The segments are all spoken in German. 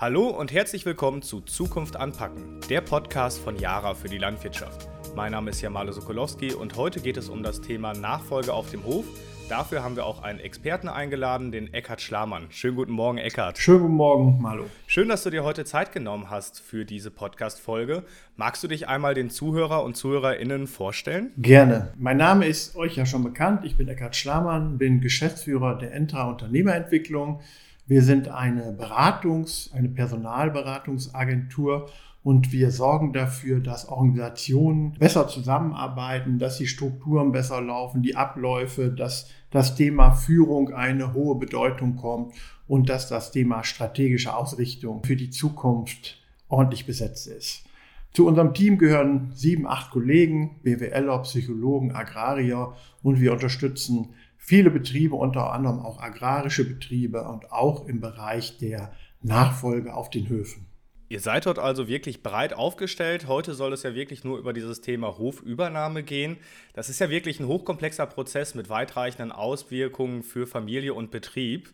Hallo und herzlich willkommen zu Zukunft anpacken, der Podcast von Yara für die Landwirtschaft. Mein Name ist Jamalo Sokolowski und heute geht es um das Thema Nachfolge auf dem Hof. Dafür haben wir auch einen Experten eingeladen, den Eckhard Schlamann. Schönen guten Morgen, Eckhard. Schönen guten Morgen, Malo. Schön, dass du dir heute Zeit genommen hast für diese Podcast-Folge. Magst du dich einmal den Zuhörer und ZuhörerInnen vorstellen? Gerne. Mein Name ist euch ja schon bekannt. Ich bin Eckhard Schlamann, bin Geschäftsführer der Entra Unternehmerentwicklung. Wir sind eine Beratungs-, eine Personalberatungsagentur und wir sorgen dafür, dass Organisationen besser zusammenarbeiten, dass die Strukturen besser laufen, die Abläufe, dass das Thema Führung eine hohe Bedeutung kommt und dass das Thema strategische Ausrichtung für die Zukunft ordentlich besetzt ist. Zu unserem Team gehören sieben, acht Kollegen, BWLer, Psychologen, Agrarier und wir unterstützen viele Betriebe, unter anderem auch agrarische Betriebe und auch im Bereich der Nachfolge auf den Höfen. Ihr seid dort also wirklich breit aufgestellt. Heute soll es ja wirklich nur über dieses Thema Hofübernahme gehen. Das ist ja wirklich ein hochkomplexer Prozess mit weitreichenden Auswirkungen für Familie und Betrieb.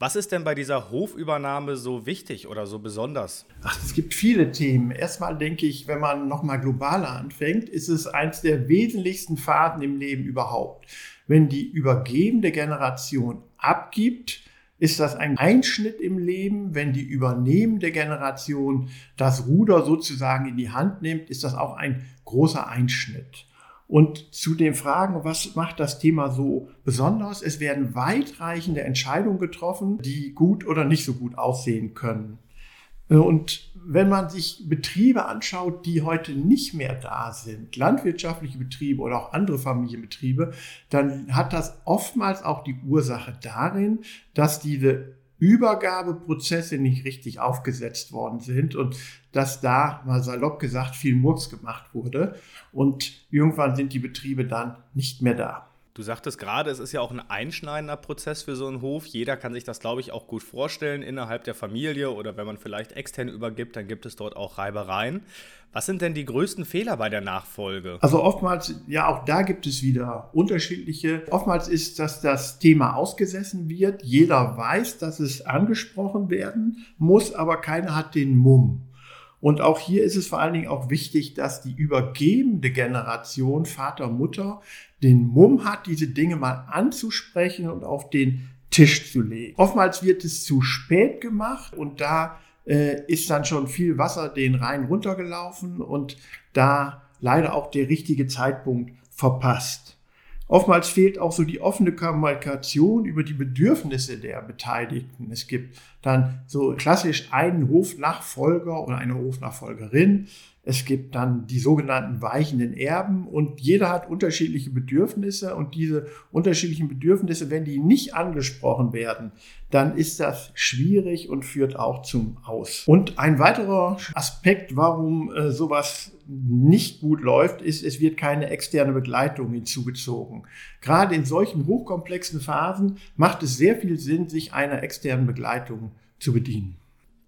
Was ist denn bei dieser Hofübernahme so wichtig oder so besonders? Ach, es gibt viele Themen. Erstmal denke ich, wenn man nochmal globaler anfängt, ist es eins der wesentlichsten Faden im Leben überhaupt wenn die übergebende Generation abgibt, ist das ein Einschnitt im Leben. Wenn die übernehmende Generation das Ruder sozusagen in die Hand nimmt, ist das auch ein großer Einschnitt. Und zu den Fragen, was macht das Thema so besonders? Es werden weitreichende Entscheidungen getroffen, die gut oder nicht so gut aussehen können. Und wenn man sich Betriebe anschaut, die heute nicht mehr da sind, landwirtschaftliche Betriebe oder auch andere Familienbetriebe, dann hat das oftmals auch die Ursache darin, dass diese Übergabeprozesse nicht richtig aufgesetzt worden sind und dass da, mal salopp gesagt, viel Murks gemacht wurde und irgendwann sind die Betriebe dann nicht mehr da. Du sagtest gerade, es ist ja auch ein einschneidender Prozess für so einen Hof. Jeder kann sich das, glaube ich, auch gut vorstellen innerhalb der Familie oder wenn man vielleicht extern übergibt, dann gibt es dort auch Reibereien. Was sind denn die größten Fehler bei der Nachfolge? Also oftmals, ja, auch da gibt es wieder unterschiedliche. Oftmals ist, dass das Thema ausgesessen wird. Jeder weiß, dass es angesprochen werden muss, aber keiner hat den Mumm. Und auch hier ist es vor allen Dingen auch wichtig, dass die übergebende Generation, Vater, Mutter, den Mumm hat, diese Dinge mal anzusprechen und auf den Tisch zu legen. Oftmals wird es zu spät gemacht und da äh, ist dann schon viel Wasser den Rhein runtergelaufen und da leider auch der richtige Zeitpunkt verpasst. Oftmals fehlt auch so die offene Kommunikation über die Bedürfnisse der Beteiligten. Es gibt dann so klassisch einen Hofnachfolger oder eine Hofnachfolgerin. Es gibt dann die sogenannten weichenden Erben und jeder hat unterschiedliche Bedürfnisse und diese unterschiedlichen Bedürfnisse, wenn die nicht angesprochen werden, dann ist das schwierig und führt auch zum Aus. Und ein weiterer Aspekt, warum äh, sowas nicht gut läuft, ist, es wird keine externe Begleitung hinzugezogen. Gerade in solchen hochkomplexen Phasen macht es sehr viel Sinn, sich einer externen Begleitung zu bedienen.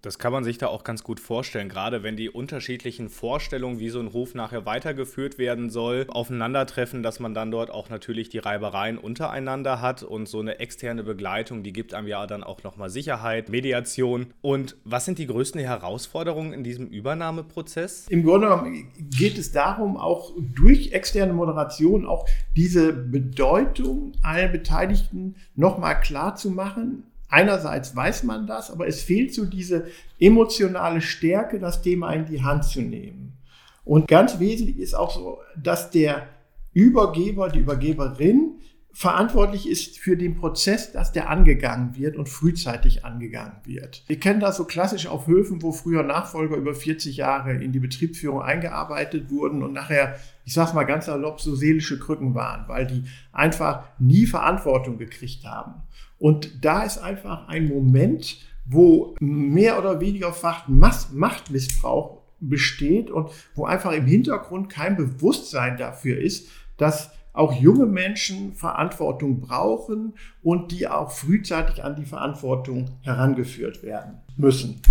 Das kann man sich da auch ganz gut vorstellen, gerade wenn die unterschiedlichen Vorstellungen, wie so ein Hof nachher weitergeführt werden soll, aufeinandertreffen, dass man dann dort auch natürlich die Reibereien untereinander hat und so eine externe Begleitung, die gibt einem ja dann auch nochmal Sicherheit, Mediation. Und was sind die größten Herausforderungen in diesem Übernahmeprozess? Im Grunde genommen geht es darum, auch durch externe Moderation auch diese Bedeutung allen Beteiligten nochmal klar zu machen, Einerseits weiß man das, aber es fehlt so diese emotionale Stärke, das Thema in die Hand zu nehmen. Und ganz wesentlich ist auch so, dass der Übergeber, die Übergeberin verantwortlich ist für den Prozess, dass der angegangen wird und frühzeitig angegangen wird. Wir kennen das so klassisch auf Höfen, wo früher Nachfolger über 40 Jahre in die Betriebsführung eingearbeitet wurden und nachher, ich sag's mal ganz erlaubt, so seelische Krücken waren, weil die einfach nie Verantwortung gekriegt haben. Und da ist einfach ein Moment, wo mehr oder weniger Machtmissbrauch besteht und wo einfach im Hintergrund kein Bewusstsein dafür ist, dass auch junge Menschen Verantwortung brauchen und die auch frühzeitig an die Verantwortung herangeführt werden müssen.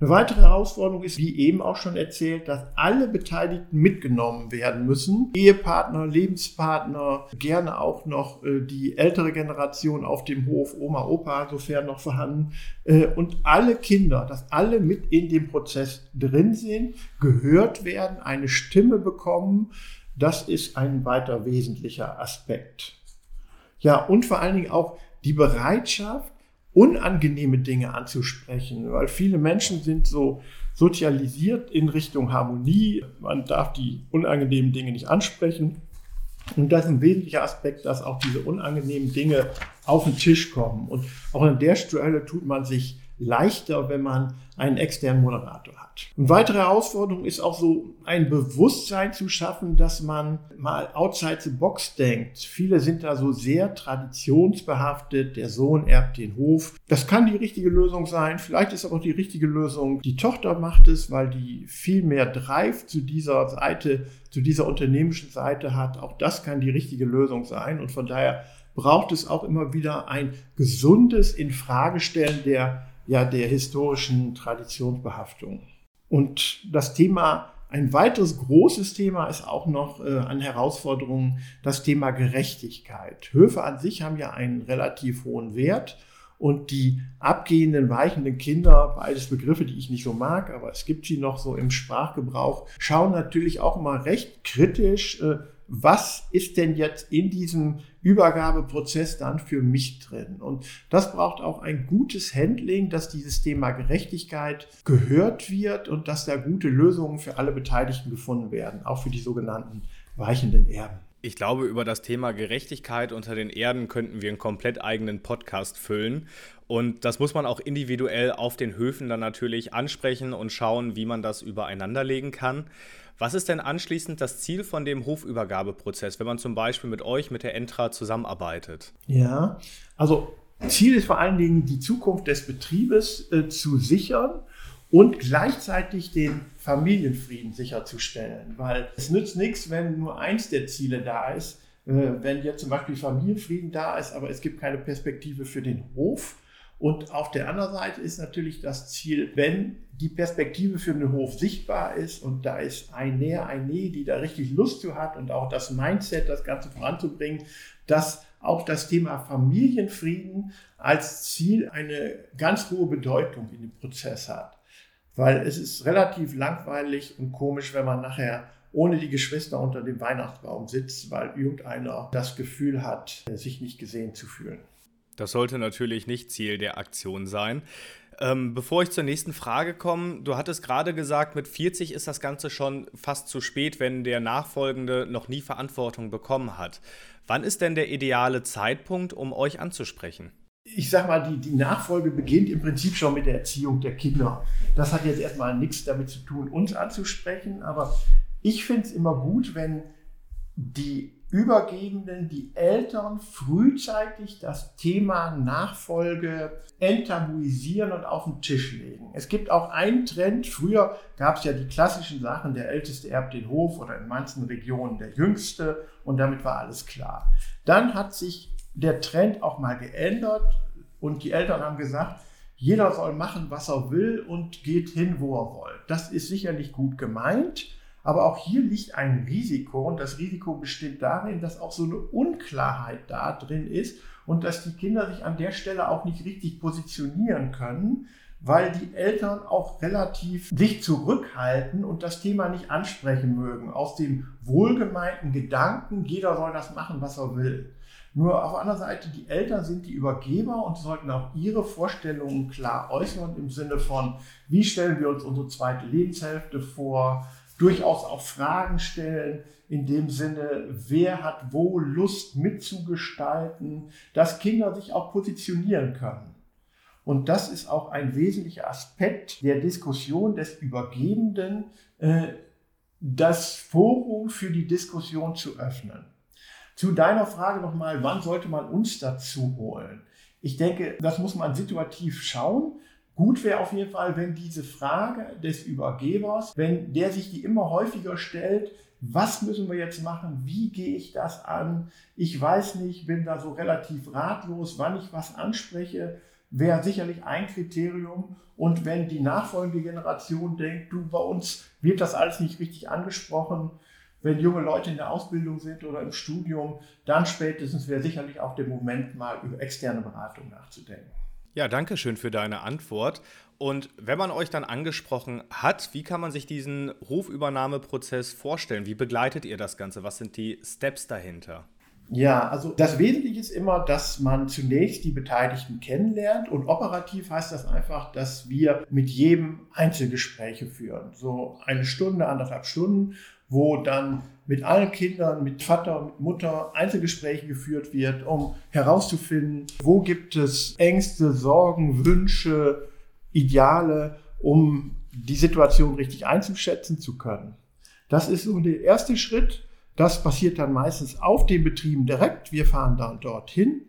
Eine weitere Herausforderung ist, wie eben auch schon erzählt, dass alle Beteiligten mitgenommen werden müssen. Ehepartner, Lebenspartner, gerne auch noch äh, die ältere Generation auf dem Hof, Oma, Opa, sofern noch vorhanden. Äh, und alle Kinder, dass alle mit in dem Prozess drin sind, gehört werden, eine Stimme bekommen. Das ist ein weiter wesentlicher Aspekt. Ja, und vor allen Dingen auch die Bereitschaft, unangenehme Dinge anzusprechen, weil viele Menschen sind so sozialisiert in Richtung Harmonie. Man darf die unangenehmen Dinge nicht ansprechen. Und das ist ein wesentlicher Aspekt, dass auch diese unangenehmen Dinge auf den Tisch kommen. Und auch an der Stelle tut man sich leichter, wenn man einen externen Moderator hat. Eine weitere Herausforderung ist auch so ein Bewusstsein zu schaffen, dass man mal outside the box denkt. Viele sind da so sehr traditionsbehaftet, der Sohn erbt den Hof. Das kann die richtige Lösung sein. Vielleicht ist aber auch die richtige Lösung, die Tochter macht es, weil die viel mehr Drive zu dieser Seite, zu dieser unternehmischen Seite hat. Auch das kann die richtige Lösung sein. Und von daher braucht es auch immer wieder ein gesundes Infragestellen der ja der historischen Traditionsbehaftung. Und das Thema, ein weiteres großes Thema ist auch noch äh, an Herausforderungen das Thema Gerechtigkeit. Höfe an sich haben ja einen relativ hohen Wert und die abgehenden, weichenden Kinder, beides Begriffe, die ich nicht so mag, aber es gibt sie noch so im Sprachgebrauch, schauen natürlich auch immer recht kritisch, äh, was ist denn jetzt in diesem Übergabeprozess dann für mich drin? Und das braucht auch ein gutes Handling, dass dieses Thema Gerechtigkeit gehört wird und dass da gute Lösungen für alle Beteiligten gefunden werden, auch für die sogenannten weichenden Erben. Ich glaube, über das Thema Gerechtigkeit unter den Erden könnten wir einen komplett eigenen Podcast füllen. Und das muss man auch individuell auf den Höfen dann natürlich ansprechen und schauen, wie man das übereinander legen kann. Was ist denn anschließend das Ziel von dem Hofübergabeprozess, wenn man zum Beispiel mit euch, mit der Entra zusammenarbeitet? Ja, also Ziel ist vor allen Dingen, die Zukunft des Betriebes äh, zu sichern und gleichzeitig den Familienfrieden sicherzustellen. Weil es nützt nichts, wenn nur eins der Ziele da ist. Äh, wenn jetzt zum Beispiel Familienfrieden da ist, aber es gibt keine Perspektive für den Hof, und auf der anderen Seite ist natürlich das Ziel, wenn die Perspektive für den Hof sichtbar ist und da ist ein Näher, ein Nee, die da richtig Lust zu hat und auch das Mindset, das Ganze voranzubringen, dass auch das Thema Familienfrieden als Ziel eine ganz hohe Bedeutung in dem Prozess hat. Weil es ist relativ langweilig und komisch, wenn man nachher ohne die Geschwister unter dem Weihnachtsbaum sitzt, weil irgendeiner das Gefühl hat, sich nicht gesehen zu fühlen. Das sollte natürlich nicht Ziel der Aktion sein. Ähm, bevor ich zur nächsten Frage komme, du hattest gerade gesagt, mit 40 ist das Ganze schon fast zu spät, wenn der Nachfolgende noch nie Verantwortung bekommen hat. Wann ist denn der ideale Zeitpunkt, um euch anzusprechen? Ich sag mal, die, die Nachfolge beginnt im Prinzip schon mit der Erziehung der Kinder. Das hat jetzt erstmal nichts damit zu tun, uns anzusprechen, aber ich finde es immer gut, wenn die Übergebenden, die Eltern frühzeitig das Thema Nachfolge enttabuisieren und auf den Tisch legen. Es gibt auch einen Trend. Früher gab es ja die klassischen Sachen, der Älteste erbt den Hof oder in manchen Regionen der Jüngste und damit war alles klar. Dann hat sich der Trend auch mal geändert und die Eltern haben gesagt, jeder soll machen, was er will und geht hin, wo er will. Das ist sicherlich gut gemeint. Aber auch hier liegt ein Risiko und das Risiko besteht darin, dass auch so eine Unklarheit da drin ist und dass die Kinder sich an der Stelle auch nicht richtig positionieren können, weil die Eltern auch relativ sich zurückhalten und das Thema nicht ansprechen mögen. Aus dem wohlgemeinten Gedanken, jeder soll das machen, was er will. Nur auf der Seite, die Eltern sind die Übergeber und sollten auch ihre Vorstellungen klar äußern im Sinne von, wie stellen wir uns unsere zweite Lebenshälfte vor, durchaus auch Fragen stellen, in dem Sinne, wer hat wo Lust mitzugestalten, dass Kinder sich auch positionieren können. Und das ist auch ein wesentlicher Aspekt der Diskussion des Übergebenden, äh, das Forum für die Diskussion zu öffnen. Zu deiner Frage nochmal, wann sollte man uns dazu holen? Ich denke, das muss man situativ schauen. Gut wäre auf jeden Fall, wenn diese Frage des Übergebers, wenn der sich die immer häufiger stellt, was müssen wir jetzt machen? Wie gehe ich das an? Ich weiß nicht, bin da so relativ ratlos, wann ich was anspreche. wäre sicherlich ein Kriterium. Und wenn die nachfolgende Generation denkt, du, bei uns wird das alles nicht richtig angesprochen, wenn junge Leute in der Ausbildung sind oder im Studium, dann spätestens wäre sicherlich auch der Moment, mal über externe Beratung nachzudenken. Ja, danke schön für deine Antwort. Und wenn man euch dann angesprochen hat, wie kann man sich diesen Hofübernahmeprozess vorstellen? Wie begleitet ihr das Ganze? Was sind die Steps dahinter? Ja, also das Wesentliche ist immer, dass man zunächst die Beteiligten kennenlernt und operativ heißt das einfach, dass wir mit jedem Einzelgespräche führen. So eine Stunde, anderthalb Stunden, wo dann mit allen Kindern, mit Vater mit Mutter Einzelgespräche geführt wird, um herauszufinden, wo gibt es Ängste, Sorgen, Wünsche, Ideale, um die Situation richtig einzuschätzen zu können. Das ist so der erste Schritt. Das passiert dann meistens auf den Betrieben direkt. Wir fahren dann dorthin.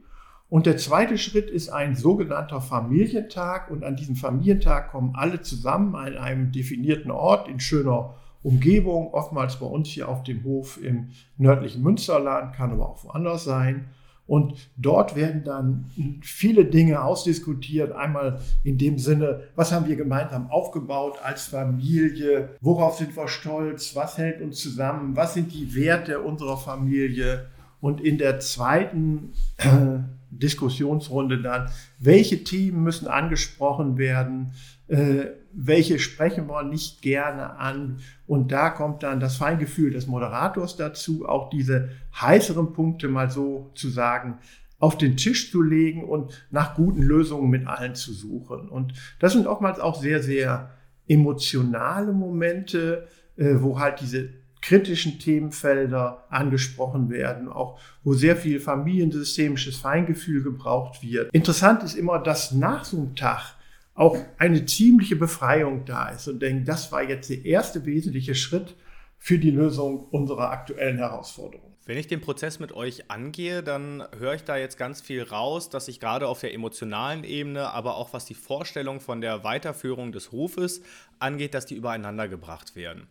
Und der zweite Schritt ist ein sogenannter Familientag. Und an diesem Familientag kommen alle zusammen an einem definierten Ort in schöner Umgebung, oftmals bei uns hier auf dem Hof im nördlichen Münsterland, kann aber auch woanders sein. Und dort werden dann viele Dinge ausdiskutiert. Einmal in dem Sinne, was haben wir gemeinsam aufgebaut als Familie? Worauf sind wir stolz? Was hält uns zusammen? Was sind die Werte unserer Familie? Und in der zweiten äh, Diskussionsrunde dann, welche Themen müssen angesprochen werden? Äh, welche sprechen wir nicht gerne an. Und da kommt dann das Feingefühl des Moderators dazu, auch diese heißeren Punkte mal so zu sagen, auf den Tisch zu legen und nach guten Lösungen mit allen zu suchen. Und das sind oftmals auch sehr, sehr emotionale Momente, äh, wo halt diese kritischen Themenfelder angesprochen werden, auch wo sehr viel familiensystemisches Feingefühl gebraucht wird. Interessant ist immer, dass nach so einem Tag auch eine ziemliche Befreiung da ist und denke, das war jetzt der erste wesentliche Schritt für die Lösung unserer aktuellen Herausforderungen. Wenn ich den Prozess mit euch angehe, dann höre ich da jetzt ganz viel raus, dass ich gerade auf der emotionalen Ebene, aber auch was die Vorstellung von der Weiterführung des Hofes angeht, dass die übereinander gebracht werden.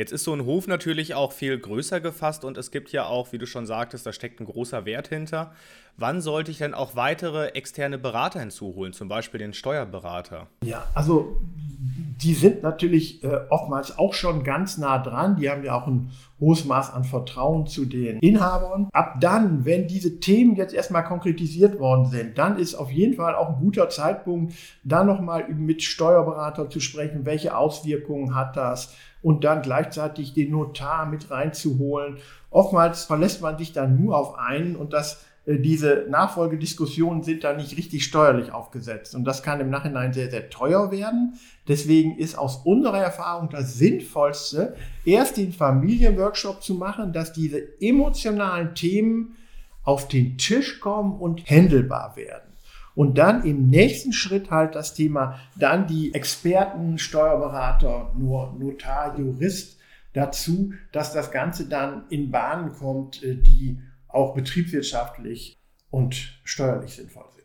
Jetzt ist so ein Hof natürlich auch viel größer gefasst und es gibt ja auch, wie du schon sagtest, da steckt ein großer Wert hinter. Wann sollte ich denn auch weitere externe Berater hinzuholen, zum Beispiel den Steuerberater? Ja, also die sind natürlich äh, oftmals auch schon ganz nah dran. Die haben ja auch ein hohes Maß an Vertrauen zu den Inhabern. Ab dann, wenn diese Themen jetzt erstmal konkretisiert worden sind, dann ist auf jeden Fall auch ein guter Zeitpunkt, da nochmal mit Steuerberater zu sprechen. Welche Auswirkungen hat das? Und dann gleichzeitig den Notar mit reinzuholen. Oftmals verlässt man sich dann nur auf einen und das diese Nachfolgediskussionen sind da nicht richtig steuerlich aufgesetzt. Und das kann im Nachhinein sehr, sehr teuer werden. Deswegen ist aus unserer Erfahrung das Sinnvollste, erst den Familienworkshop zu machen, dass diese emotionalen Themen auf den Tisch kommen und händelbar werden. Und dann im nächsten Schritt halt das Thema, dann die Experten, Steuerberater, nur Notar, Jurist dazu, dass das Ganze dann in Bahnen kommt, äh, die auch betriebswirtschaftlich und steuerlich sinnvoll sind.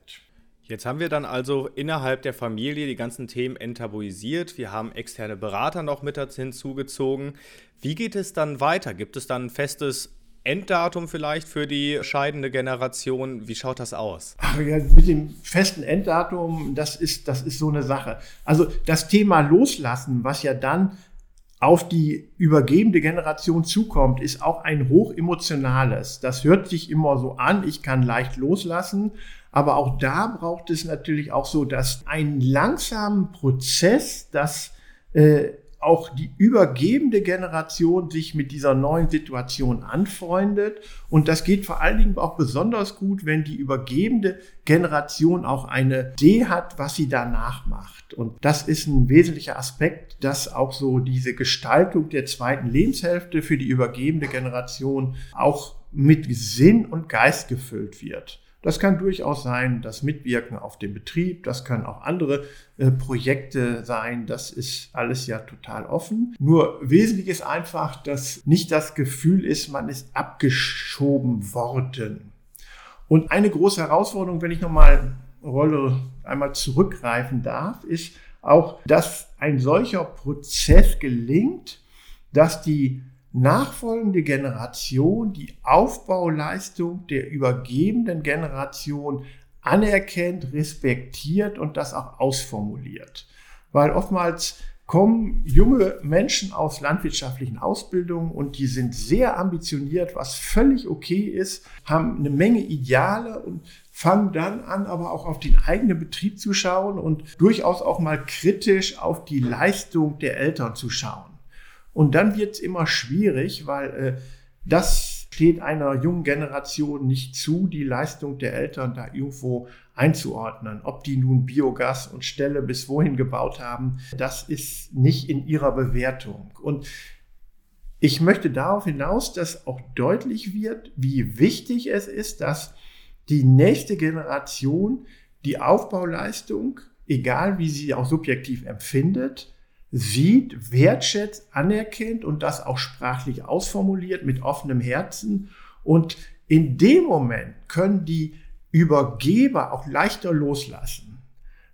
Jetzt haben wir dann also innerhalb der Familie die ganzen Themen enttabuisiert. Wir haben externe Berater noch mit hinzugezogen. Wie geht es dann weiter? Gibt es dann ein festes Enddatum vielleicht für die scheidende Generation? Wie schaut das aus? Ach ja, mit dem festen Enddatum, das ist, das ist so eine Sache. Also das Thema Loslassen, was ja dann auf die übergebende Generation zukommt, ist auch ein hochemotionales. Das hört sich immer so an, ich kann leicht loslassen, aber auch da braucht es natürlich auch so, dass einen langsamen Prozess, dass äh, auch die übergebende Generation sich mit dieser neuen Situation anfreundet. Und das geht vor allen Dingen auch besonders gut, wenn die übergebende Generation auch eine Idee hat, was sie danach macht. Und das ist ein wesentlicher Aspekt, dass auch so diese Gestaltung der zweiten Lebenshälfte für die übergebende Generation auch mit Sinn und Geist gefüllt wird. Das kann durchaus sein, das Mitwirken auf dem Betrieb, das können auch andere äh, Projekte sein, das ist alles ja total offen. Nur wesentlich ist einfach, dass nicht das Gefühl ist, man ist abgeschoben worden. Und eine große Herausforderung, wenn ich nochmal Rolle einmal zurückgreifen darf, ist auch, dass ein solcher Prozess gelingt, dass die nachfolgende Generation die Aufbauleistung der übergebenden Generation anerkennt, respektiert und das auch ausformuliert. Weil oftmals kommen junge Menschen aus landwirtschaftlichen Ausbildungen und die sind sehr ambitioniert, was völlig okay ist, haben eine Menge Ideale und fangen dann an, aber auch auf den eigenen Betrieb zu schauen und durchaus auch mal kritisch auf die Leistung der Eltern zu schauen. Und dann wird es immer schwierig, weil äh, das steht einer jungen Generation nicht zu, die Leistung der Eltern da irgendwo einzuordnen. Ob die nun Biogas und Ställe bis wohin gebaut haben, das ist nicht in ihrer Bewertung. Und ich möchte darauf hinaus, dass auch deutlich wird, wie wichtig es ist, dass die nächste Generation die Aufbauleistung, egal wie sie auch subjektiv empfindet, sieht, wertschätzt, anerkennt und das auch sprachlich ausformuliert mit offenem Herzen. Und in dem Moment können die Übergeber auch leichter loslassen.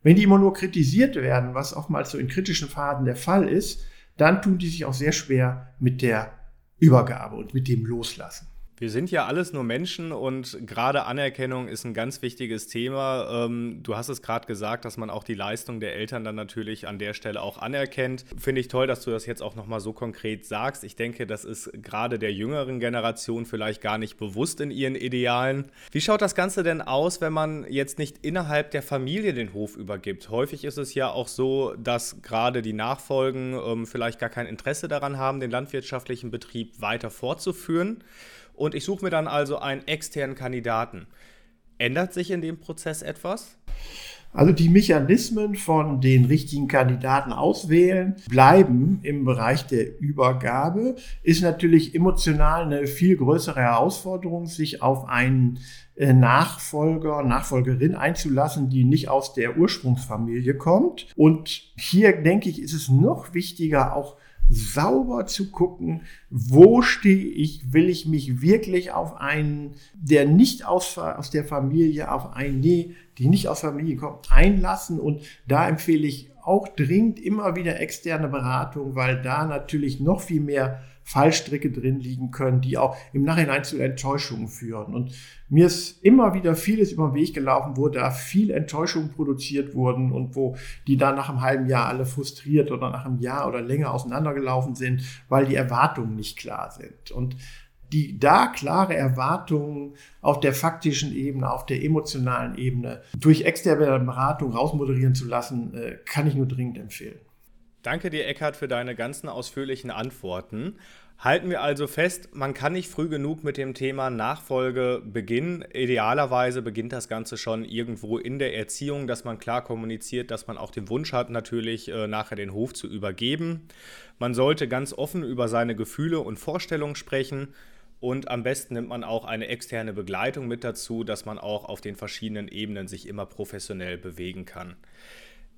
Wenn die immer nur kritisiert werden, was oftmals so in kritischen Phasen der Fall ist, dann tun die sich auch sehr schwer mit der Übergabe und mit dem Loslassen. Wir sind ja alles nur Menschen und gerade Anerkennung ist ein ganz wichtiges Thema. Ähm, du hast es gerade gesagt, dass man auch die Leistung der Eltern dann natürlich an der Stelle auch anerkennt. Finde ich toll, dass du das jetzt auch nochmal so konkret sagst. Ich denke, das ist gerade der jüngeren Generation vielleicht gar nicht bewusst in ihren Idealen. Wie schaut das Ganze denn aus, wenn man jetzt nicht innerhalb der Familie den Hof übergibt? Häufig ist es ja auch so, dass gerade die Nachfolgen ähm, vielleicht gar kein Interesse daran haben, den landwirtschaftlichen Betrieb weiter fortzuführen und ich suche mir dann also einen externen Kandidaten. Ändert sich in dem Prozess etwas? Also die Mechanismen von den richtigen Kandidaten auswählen bleiben im Bereich der Übergabe. Ist natürlich emotional eine viel größere Herausforderung, sich auf einen äh, Nachfolger, Nachfolgerin einzulassen, die nicht aus der Ursprungsfamilie kommt. Und hier denke ich, ist es noch wichtiger, auch sauber zu gucken, wo stehe ich, will ich mich wirklich auf einen, der nicht aus, aus der Familie, auf einen, nee, die nicht aus Familie kommt, einlassen. Und da empfehle ich auch dringend immer wieder externe Beratung, weil da natürlich noch viel mehr Fallstricke drin liegen können, die auch im Nachhinein zu Enttäuschungen führen. Und mir ist immer wieder vieles über den Weg gelaufen, wo da viel Enttäuschungen produziert wurden und wo die dann nach einem halben Jahr alle frustriert oder nach einem Jahr oder länger auseinandergelaufen sind, weil die Erwartungen nicht klar sind. Und die da klare Erwartungen auf der faktischen Ebene, auf der emotionalen Ebene durch externe Beratung rausmoderieren zu lassen, äh, kann ich nur dringend empfehlen. Danke dir, Eckhard, für deine ganzen ausführlichen Antworten. Halten wir also fest, man kann nicht früh genug mit dem Thema Nachfolge beginnen. Idealerweise beginnt das Ganze schon irgendwo in der Erziehung, dass man klar kommuniziert, dass man auch den Wunsch hat, natürlich äh, nachher den Hof zu übergeben. Man sollte ganz offen über seine Gefühle und Vorstellungen sprechen. Und am besten nimmt man auch eine externe Begleitung mit dazu, dass man auch auf den verschiedenen Ebenen sich immer professionell bewegen kann.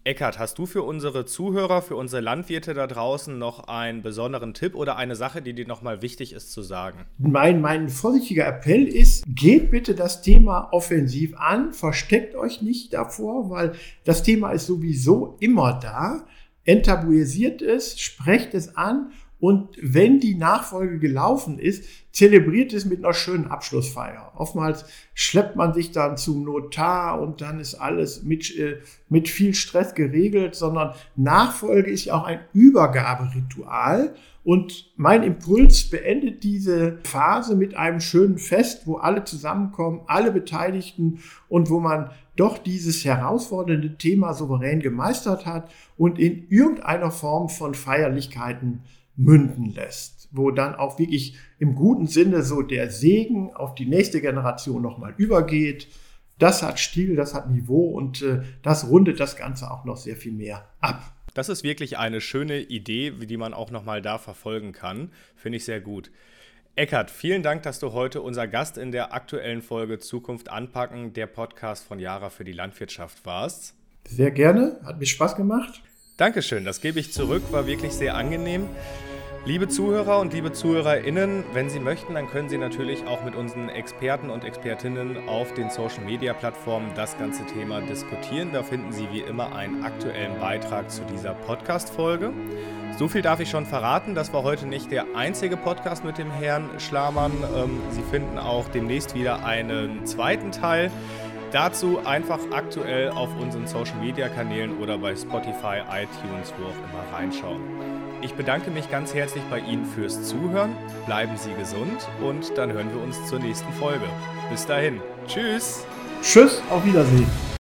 Eckart, hast du für unsere Zuhörer, für unsere Landwirte da draußen noch einen besonderen Tipp oder eine Sache, die dir nochmal wichtig ist zu sagen? Mein, mein vorsichtiger Appell ist, geht bitte das Thema offensiv an, versteckt euch nicht davor, weil das Thema ist sowieso immer da. Enttabuisiert es, sprecht es an und wenn die Nachfolge gelaufen ist, zelebriert es mit einer schönen Abschlussfeier. Oftmals schleppt man sich dann zum Notar und dann ist alles mit, äh, mit viel Stress geregelt, sondern Nachfolge ist ja auch ein Übergaberitual. Und mein Impuls beendet diese Phase mit einem schönen Fest, wo alle zusammenkommen, alle Beteiligten und wo man doch dieses herausfordernde Thema souverän gemeistert hat und in irgendeiner Form von Feierlichkeiten münden lässt, wo dann auch wirklich im guten Sinne so der Segen auf die nächste Generation nochmal übergeht. Das hat Stil, das hat Niveau und äh, das rundet das Ganze auch noch sehr viel mehr ab. Das ist wirklich eine schöne Idee, die man auch nochmal da verfolgen kann. Finde ich sehr gut. Eckart, vielen Dank, dass du heute unser Gast in der aktuellen Folge Zukunft anpacken, der Podcast von Jara für die Landwirtschaft warst. Sehr gerne, hat mir Spaß gemacht. Dankeschön, das gebe ich zurück, war wirklich sehr angenehm. Liebe Zuhörer und liebe ZuhörerInnen, wenn Sie möchten, dann können Sie natürlich auch mit unseren Experten und Expertinnen auf den Social Media Plattformen das ganze Thema diskutieren. Da finden Sie wie immer einen aktuellen Beitrag zu dieser Podcast-Folge. So viel darf ich schon verraten. Das war heute nicht der einzige Podcast mit dem Herrn Schlamann. Ähm, Sie finden auch demnächst wieder einen zweiten Teil Dazu einfach aktuell auf unseren Social Media Kanälen oder bei Spotify, iTunes, wo auch immer reinschauen. Ich bedanke mich ganz herzlich bei Ihnen fürs Zuhören. Bleiben Sie gesund und dann hören wir uns zur nächsten Folge. Bis dahin. Tschüss. Tschüss, auf Wiedersehen.